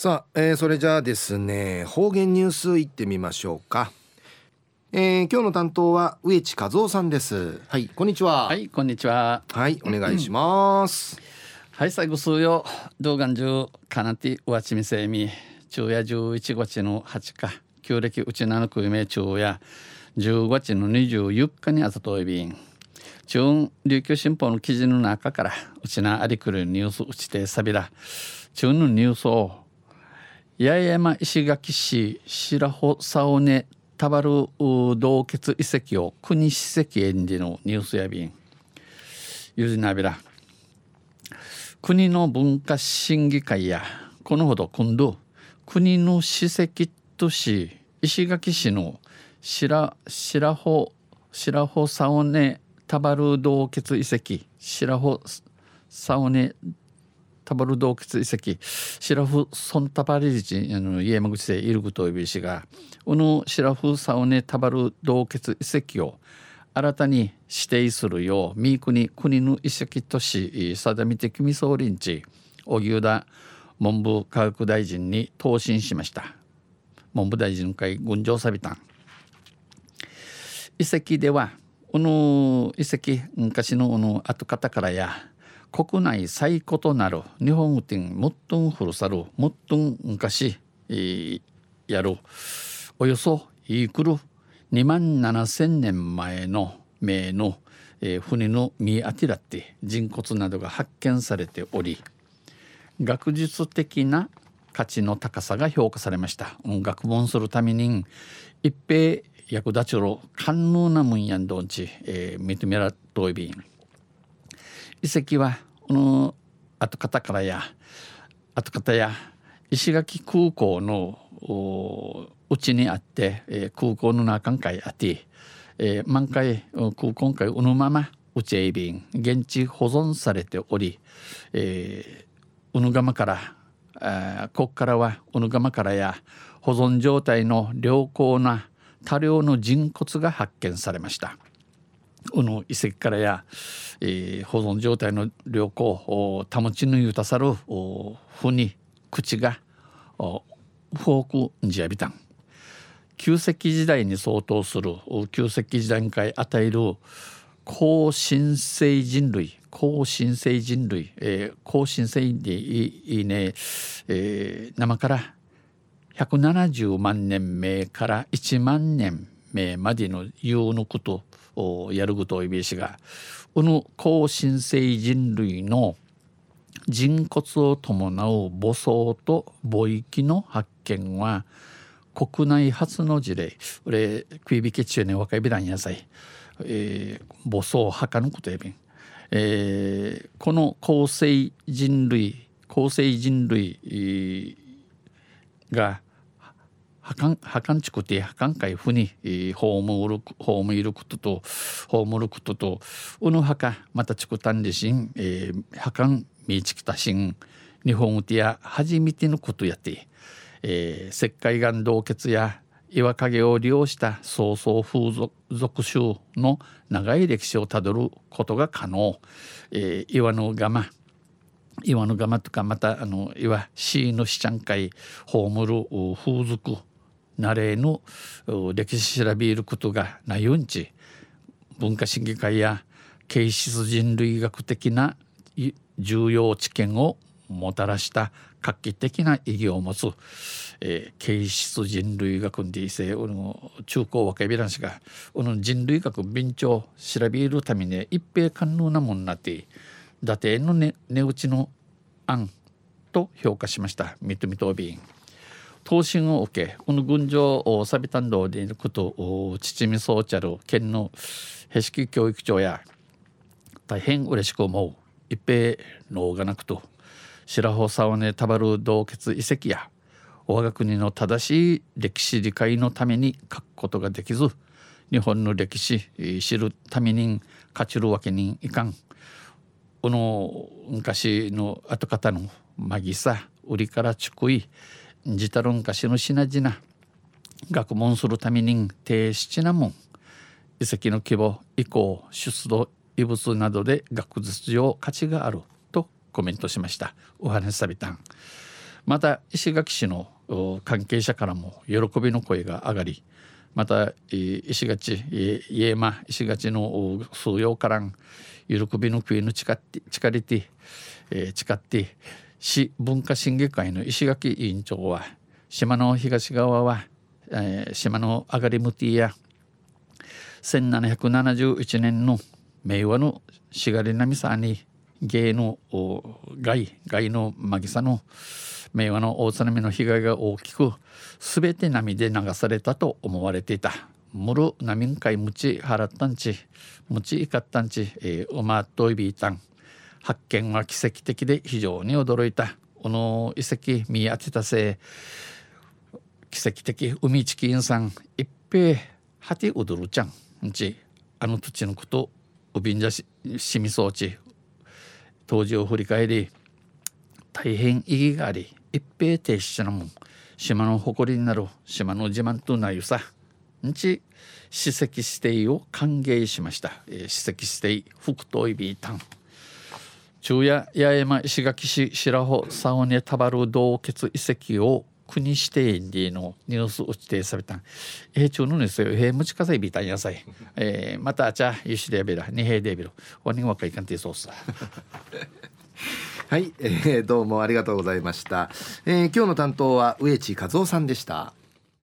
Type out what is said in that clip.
さあ、えー、それじゃあですね方言ニュースいってみましょうか、えー、今日の担当は植地和夫さんです。はいこんにちは。はいこんにちは。はいお願いします、はい最後数曜動画中かなてわちみせみ昼夜11月の8日旧暦うちなのくめ昼夜10月の24日にあざといびん。中琉球新報の記事の中からうちなありくるニュースうちてさびら中のニュースを八重山石垣市白穂沙尾根田原洞穴遺跡を国史跡園児のニュースやびん。ゆずなびら。国の文化審議会やこのほど今度国の史跡都市石垣市の白白穂白穂沙尾根田原洞穴遺跡白穂沙尾根田原洞窟遺跡白フソンタバリリチの家山口でいることいびしがこの白フサオネ田原洞窟遺跡を新たに指定するよう三国国の遺跡都市定め的未総林地荻生田文部科学大臣に答申しました。文部大臣会軍上サビタン。遺跡ではこの遺跡昔のこの跡方からや国内最古となる日本店もっとん古さるもっとん昔、やるおよそイークル2万7千年前の名の、えー、船の見当てらって人骨などが発見されており学術的な価値の高さが評価されました。学問するために一平役立ちろ官能なもんやんどんち、えー、認めらといびん遺跡はこの後方からや後方や石垣空港のうちにあって、えー、空港の中海あって、えー、満開空港海うのままうちえびん現地保存されており、えー、うぬがまからあここからはうぬがまからや保存状態の良好な多量の人骨が発見されました。この遺跡からや、えー、保存状態の良好を保ちぬゆたさるふに口がフォークジアビタン旧石器時代に相当する旧石器時代に与える高新生人類高新生人類、えー、高新生でいいね、えー、生から170万年目から1万年目までの言うのことをやることをいびしがこの高新生人類の人骨を伴う母層と母域の発見は国内初の事例これ食い引き中ね若いびらんやさい、えー、母層墓のことやびん、えー、この高生人類高生人類がはかんちくてはかんかいふに葬る葬ることと葬ることとうぬはかまたちくたんりしんはかんみちきたしん日本うてや初めてのことやって、えー、石灰岩洞穴や岩陰を利用した曹操風俗集の長い歴史をたどることが可能、えー、岩の釜岩の釜とかまたあの岩シーのしちゃんかい葬る風俗なれぬ歴史調べることがないうんち文化審議会や形質人類学的な重要知見をもたらした画期的な意義を持つ、えー、形質人類学でいせ中高若いびらんしがこの人類学便調調べるために一平可能なもんなって伊達の値、打ちの案と評価しました認めとびん。答申を受けこの軍場サビタン道でいること父見総チャル県のへしき教育長や大変嬉しく思う一平能がなくと白穂沢根たばる洞穴遺跡や我が国の正しい歴史理解のために書くことができず日本の歴史知るために勝ちるわけにいかん。この昔の後方のマギサ売りからちくいジタロンカシの品々学問するために低質なもん遺跡の規模以降出土遺物などで学術上価値があるとコメントしました。お話さびたん。また石垣市の関係者からも喜びの声が上がりまた石垣家間石垣の数用からん喜びの国の誓って誓りて誓って市文化審議会の石垣委員長は島の東側は、えー、島の上がりむティや1771年の明和のしがりなみさに芸の害害のまぎさの明和の大津波の被害が大きく全て波で流されたと思われていた。むる波んかいむち払ったんちむちいかったんち、えー、おまといびいたん発見は奇跡的で非常に驚いた。この遺跡見当てたせい奇跡的海チキンさん。一平はてうどるちゃん。んちあの土地のことうびんじゃししみそうち。当時を振り返り大変意義があり一平停止しなもん。島の誇りになる島の自慢となゆさ。んち史跡指定を歓迎しました、えー、史跡指定福島イビータン昼夜八重山石垣市白穂サオネタバル洞穴遺跡を国指定でのニュースを指定された。え、中のですよえー、むちかさいビタン野菜えー、またあちゃゆしでやべら。にへでやべろ。わにわかいかんてそうさ。はい、えー、どうもありがとうございました、えー、今日の担当は植地和夫さんでした。